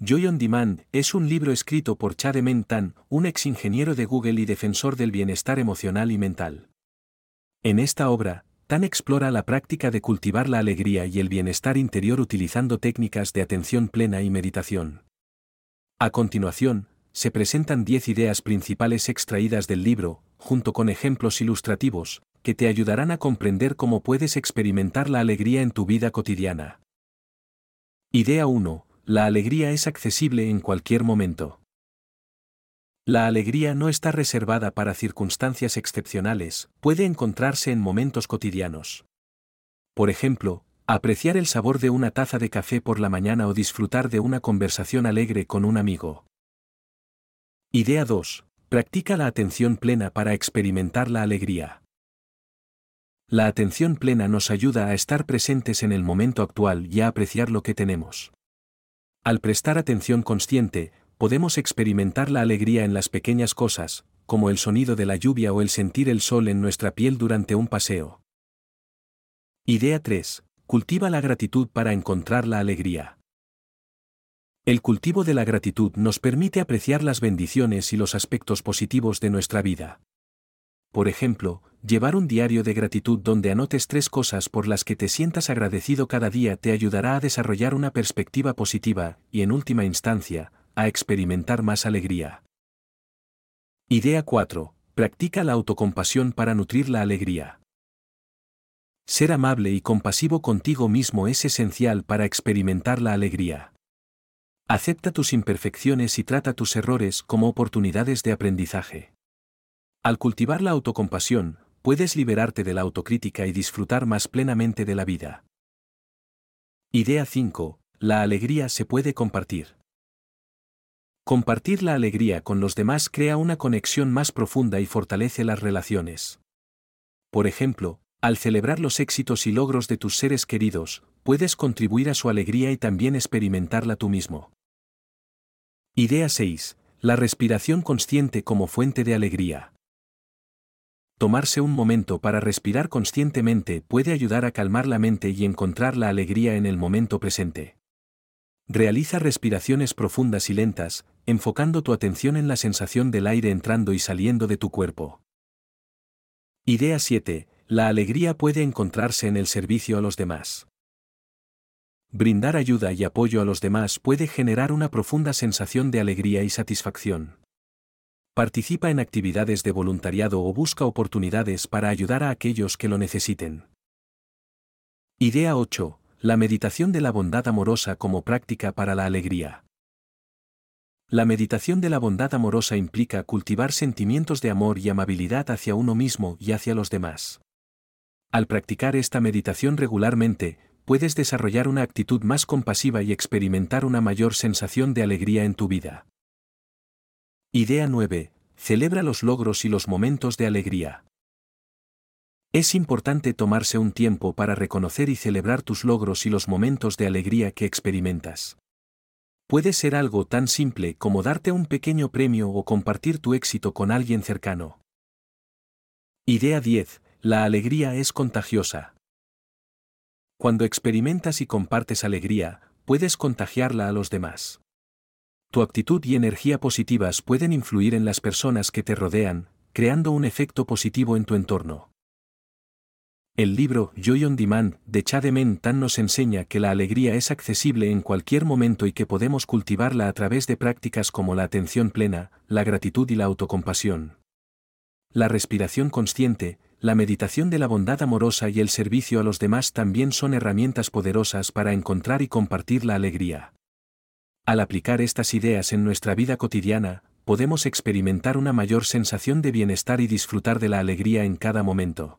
Joy on Demand es un libro escrito por Chademen Tan, un ex ingeniero de Google y defensor del bienestar emocional y mental. En esta obra, Tan explora la práctica de cultivar la alegría y el bienestar interior utilizando técnicas de atención plena y meditación. A continuación, se presentan 10 ideas principales extraídas del libro, junto con ejemplos ilustrativos, que te ayudarán a comprender cómo puedes experimentar la alegría en tu vida cotidiana. Idea 1 la alegría es accesible en cualquier momento. La alegría no está reservada para circunstancias excepcionales, puede encontrarse en momentos cotidianos. Por ejemplo, apreciar el sabor de una taza de café por la mañana o disfrutar de una conversación alegre con un amigo. Idea 2. Practica la atención plena para experimentar la alegría. La atención plena nos ayuda a estar presentes en el momento actual y a apreciar lo que tenemos. Al prestar atención consciente, podemos experimentar la alegría en las pequeñas cosas, como el sonido de la lluvia o el sentir el sol en nuestra piel durante un paseo. Idea 3. Cultiva la gratitud para encontrar la alegría. El cultivo de la gratitud nos permite apreciar las bendiciones y los aspectos positivos de nuestra vida. Por ejemplo, llevar un diario de gratitud donde anotes tres cosas por las que te sientas agradecido cada día te ayudará a desarrollar una perspectiva positiva y, en última instancia, a experimentar más alegría. Idea 4. Practica la autocompasión para nutrir la alegría. Ser amable y compasivo contigo mismo es esencial para experimentar la alegría. Acepta tus imperfecciones y trata tus errores como oportunidades de aprendizaje. Al cultivar la autocompasión, puedes liberarte de la autocrítica y disfrutar más plenamente de la vida. Idea 5. La alegría se puede compartir. Compartir la alegría con los demás crea una conexión más profunda y fortalece las relaciones. Por ejemplo, al celebrar los éxitos y logros de tus seres queridos, puedes contribuir a su alegría y también experimentarla tú mismo. Idea 6. La respiración consciente como fuente de alegría. Tomarse un momento para respirar conscientemente puede ayudar a calmar la mente y encontrar la alegría en el momento presente. Realiza respiraciones profundas y lentas, enfocando tu atención en la sensación del aire entrando y saliendo de tu cuerpo. Idea 7. La alegría puede encontrarse en el servicio a los demás. Brindar ayuda y apoyo a los demás puede generar una profunda sensación de alegría y satisfacción. Participa en actividades de voluntariado o busca oportunidades para ayudar a aquellos que lo necesiten. Idea 8. La meditación de la bondad amorosa como práctica para la alegría. La meditación de la bondad amorosa implica cultivar sentimientos de amor y amabilidad hacia uno mismo y hacia los demás. Al practicar esta meditación regularmente, puedes desarrollar una actitud más compasiva y experimentar una mayor sensación de alegría en tu vida. Idea 9. Celebra los logros y los momentos de alegría. Es importante tomarse un tiempo para reconocer y celebrar tus logros y los momentos de alegría que experimentas. Puede ser algo tan simple como darte un pequeño premio o compartir tu éxito con alguien cercano. Idea 10. La alegría es contagiosa. Cuando experimentas y compartes alegría, puedes contagiarla a los demás. Tu actitud y energía positivas pueden influir en las personas que te rodean, creando un efecto positivo en tu entorno. El libro Joy on Demand de Chademen Tan nos enseña que la alegría es accesible en cualquier momento y que podemos cultivarla a través de prácticas como la atención plena, la gratitud y la autocompasión. La respiración consciente, la meditación de la bondad amorosa y el servicio a los demás también son herramientas poderosas para encontrar y compartir la alegría. Al aplicar estas ideas en nuestra vida cotidiana, podemos experimentar una mayor sensación de bienestar y disfrutar de la alegría en cada momento.